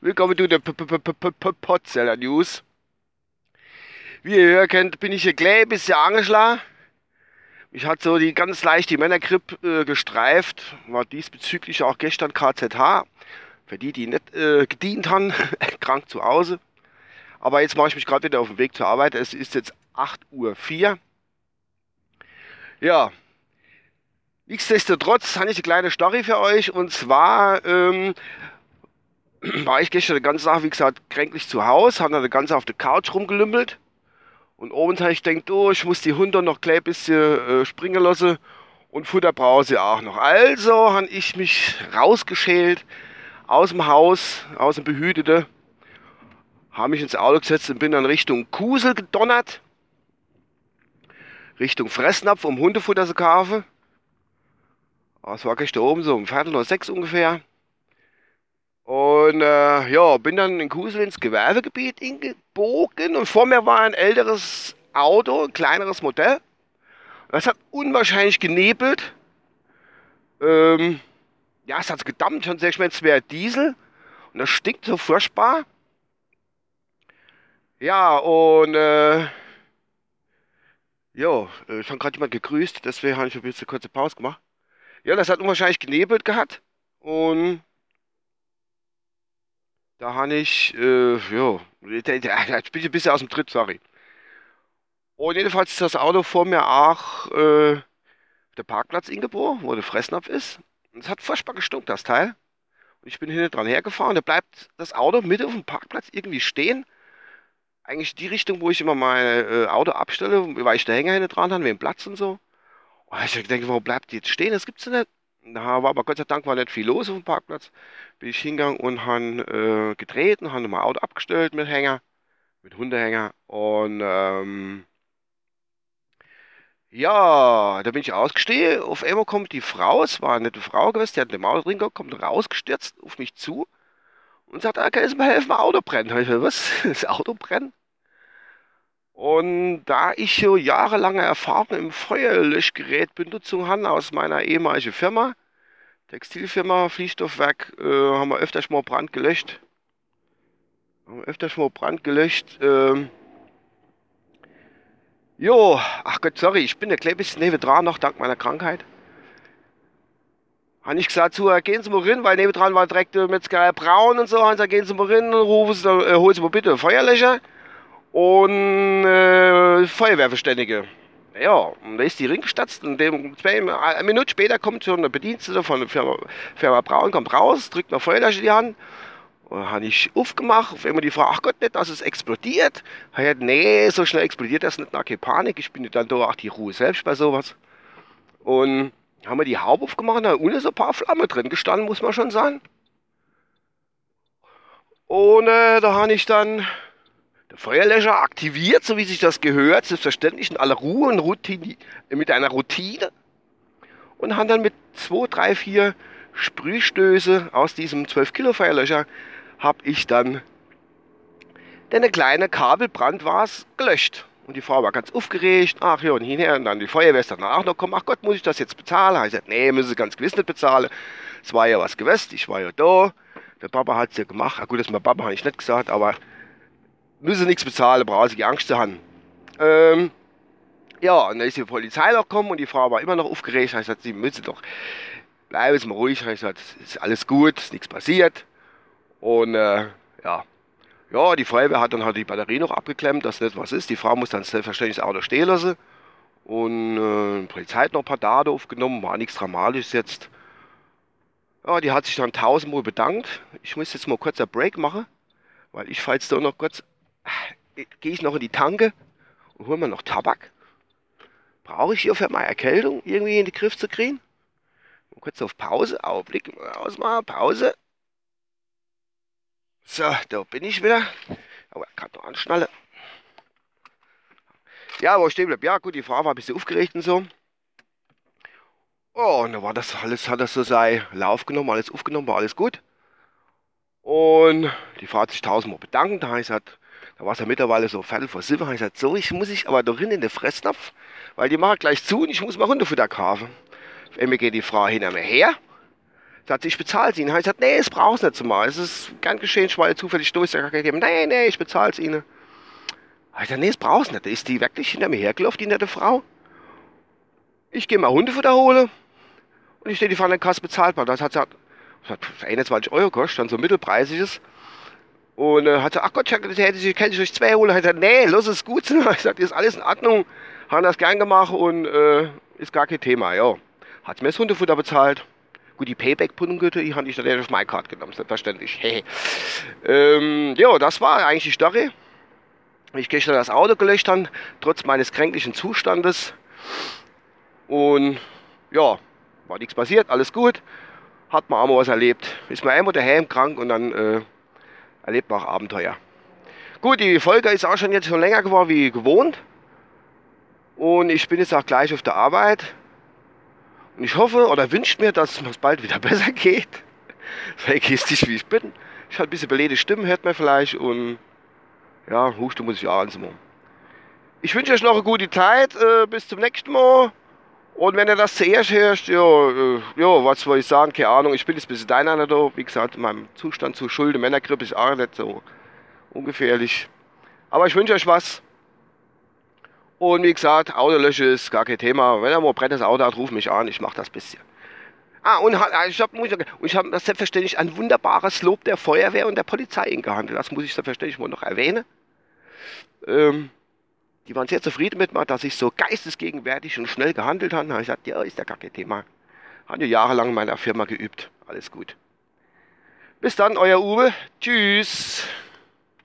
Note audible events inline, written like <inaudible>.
Willkommen zu der Potzeller News. Wie ihr hören könnt, bin ich hier gleich ein bisschen angeschlagen. Mich hat so die ganz leicht die Männergrippe äh, gestreift. War diesbezüglich auch gestern KZH. Für die, die nicht äh, gedient haben, krank zu Hause. Aber jetzt mache ich mich gerade wieder auf den Weg zur Arbeit. Es ist jetzt 8.04 Uhr. Ja, nichtsdestotrotz habe ich eine kleine Story für euch. Und zwar ähm, <clears throat> war ich gestern den ganzen Tag, wie gesagt, kränklich zu Hause, habe dann den ganzen auf der Couch rumgelümmelt. Und oben habe ich gedacht, oh, ich muss die Hunde noch gleich ein bisschen äh, springen lassen. Und Futter brauche sie auch noch. Also habe ich mich rausgeschält aus dem Haus, aus dem Behütete, habe mich ins Auto gesetzt und bin dann Richtung Kusel gedonnert. Richtung Fressnapf, um Hundefutter zu kaufen. Das war gestern oben so um Viertel oder sechs ungefähr. Und äh, ja, bin dann in Kusel ins Gewerbegebiet gebogen und vor mir war ein älteres Auto, ein kleineres Modell. Das hat unwahrscheinlich genebelt. Ähm, ja, es hat gedammt mir, es wäre Diesel und das stinkt so furchtbar. Ja, und äh, ja, ich habe gerade jemand gegrüßt, deswegen habe ich ein bisschen kurze Pause gemacht. Ja, das hat unwahrscheinlich genebelt gehabt und da habe ich, äh, ja, ich bin ein bisschen aus dem Tritt, sorry. Und jedenfalls ist das Auto vor mir auch äh, der Parkplatz Ingeborg, wo der Fressnapf ist. Und es hat furchtbar gestunken, das Teil. Und ich bin hinten dran hergefahren. Da bleibt das Auto mitten auf dem Parkplatz irgendwie stehen. Eigentlich die Richtung, wo ich immer mein äh, Auto abstelle, weil ich der Hänger hinten dran habe, wegen Platz und so. Und ich denke, warum bleibt die jetzt stehen? Das gibt's ja nicht. Da war aber Gott sei Dank war nicht viel los auf dem Parkplatz. Bin ich hingegangen und habe äh, gedreht und habe mein Auto abgestellt mit Hänger, mit Hundehänger. Und ähm, ja, da bin ich ausgestiegen. Auf einmal kommt die Frau, es war eine nette Frau gewesen, die hat den Auto drin gehabt, kommt rausgestürzt auf mich zu und sagt, ah, kannst du mir helfen, mein Auto brennt? ich gesagt, was? <laughs> Das Auto brennt? Und da ich so jahrelange Erfahrung im Feuerlöschgerätbenutzung habe aus meiner ehemaligen Firma, Textilfirma, Fließstoffwerk, äh, haben wir öfter schon mal Brand gelöscht. Haben wir öfter schon mal Brand gelöscht. Ähm, Jo, ach Gott, sorry, ich bin ein klein bisschen nebendran noch, dank meiner Krankheit. Habe ich gesagt, zu, gehen Sie mal rein, weil nebendran war direkt äh, Metzgerei Braun und so. Haben gesagt, gehen Sie mal rein, rufen Sie, äh, holen Sie mal bitte Feuerlöscher und äh, Feuerwehrverständige. Ja, und da ist die Ring gestatzt und dem, zwei, eine Minute später kommt schon der Bedienstete von der Firma, Firma Braun, kommt raus, drückt mir Feuerlöscher in die Hand und habe ich aufgemacht, auf einmal die Frage, ach Gott, nicht, dass es explodiert. Ich gesagt, nee, so schnell explodiert das nicht, na, keine Panik, ich bin dann doch auch die Ruhe selbst bei sowas. Und haben wir die Haube aufgemacht, da unten so ein paar Flammen drin gestanden, muss man schon sagen. Und äh, da habe ich dann den Feuerlöscher aktiviert, so wie sich das gehört, selbstverständlich in aller Ruhe und Routine, mit einer Routine. Und haben dann mit zwei, drei, vier Sprühstöße aus diesem 12 Kilo Feuerlöscher habe ich dann, denn eine kleine Kabelbrand war es, gelöscht. Und die Frau war ganz aufgeregt. Ach ja, und hinher. Und dann die Feuerwehr ist danach noch gekommen. Ach Gott, muss ich das jetzt bezahlen? Ich gesagt, nee, müssen Sie ganz gewiss nicht bezahlen. Es war ja was gewesen. Ich war ja da. Der Papa hat es ja gemacht. Ach gut, das ist mein Papa, habe ich nicht gesagt. Aber müssen nichts bezahlen, brauchen Sie Angst zu haben. Ähm, ja, und dann ist die Polizei noch gekommen und die Frau war immer noch aufgeregt. Ich gesagt, Sie müssen doch, bleiben Sie mal ruhig. Ich gesagt, ist alles gut, ist nichts passiert. Und äh, ja, ja, die Feuerwehr hat dann halt die Batterie noch abgeklemmt, dass nicht was ist. Die Frau muss dann selbstverständlich das Auto stehen lassen. Und äh, die Polizei hat noch ein paar Daten aufgenommen, war nichts Dramatisches jetzt. Ja, die hat sich dann tausendmal bedankt. Ich muss jetzt mal kurz einen Break machen, weil ich fahre jetzt doch noch kurz, gehe ich noch in die Tanke und hole mir noch Tabak. Brauche ich hier für meine Erkältung irgendwie in den Griff zu kriegen? Mal kurz auf Pause, Augenblick, ausmachen, Pause. So, da bin ich wieder. Aber ich kann doch anschnallen. Ja, wo ich stehen bleibe. Ja, gut, die Frau war ein bisschen aufgeregt und so. Oh, und da war das alles, hat das so sein Lauf genommen, alles aufgenommen, war alles gut. Und die Frau hat sich tausendmal bedankt. Da, ich gesagt, da war es ja mittlerweile so Viertel vor sieben. Da ich gesagt, so, ich muss ich aber doch hin in den Fressnapf, weil die machen gleich zu und ich muss mal Hundefutter kaufen. Auf einmal geht die Frau hinter mir her. Sagt, ich bezahle sie Ihnen. Ich gesagt, nee, es braucht es nicht zu machen. Es ist gern geschehen, ich war zufällig durch. Ich habe nee, nee, ich bezahle es Ihnen. Ich gesagt, nee, es braucht es nicht. Da ist die wirklich hinter mir hergelaufen, die nette Frau. Ich gehe mal Hundefutter holen. Und ich stehe die der Kasse bezahlbar. Das hat sie hat 21 Euro gekostet, dann so mittelpreisiges. Und äh, hat gesagt, ach Gott, ich hätte ich, kann ich euch zwei holen. Hat gesagt, nee, los ist gut. <laughs> Ich sagte, ist alles in Ordnung. Haben das gern gemacht und äh, ist gar kein Thema, ja. Hat mir das Hundefutter bezahlt. Gut, die Payback-Puddinggürtel, die habe ich natürlich auf meine Karte genommen, selbstverständlich. <laughs> ähm, ja, das war eigentlich die Story. Ich gestern das Auto gelöscht habe, trotz meines kränklichen Zustandes. Und ja, war nichts passiert, alles gut. Hat man einmal was erlebt. Ist man einmal daheim krank und dann äh, erlebt man auch Abenteuer. Gut, die Folge ist auch schon jetzt schon länger geworden wie gewohnt. Und ich bin jetzt auch gleich auf der Arbeit. Und ich hoffe oder wünsche mir, dass es bald wieder <laughs> besser geht. Sei egoistisch wie ich bin. Ich habe ein bisschen beledete Stimmen, hört man vielleicht. Und ja, Husten muss ich auch anzumachen. Ich wünsche euch noch eine gute Zeit. Äh, bis zum nächsten Mal. Und wenn ihr das zuerst hörst, ja, äh, ja, was soll ich sagen, keine Ahnung, ich bin jetzt ein bisschen deiner da. Wie gesagt, meinem Zustand zu Schulden, Männergrippe ist auch nicht so ungefährlich. Aber ich wünsche euch was. Und wie gesagt, Autolösche ist gar kein Thema. Wenn er mal ein brennendes Auto hat, ruf mich an, ich mache das bisschen. Ah, und ich habe hab das selbstverständlich ein wunderbares Lob der Feuerwehr und der Polizei gehandelt. Das muss ich selbstverständlich mal noch erwähnen. Ähm, die waren sehr zufrieden mit mir, dass ich so geistesgegenwärtig und schnell gehandelt habe. Da habe ich gesagt, ja, ist ja gar kein Thema. Habe ja jahrelang in meiner Firma geübt. Alles gut. Bis dann, euer Uwe. Tschüss.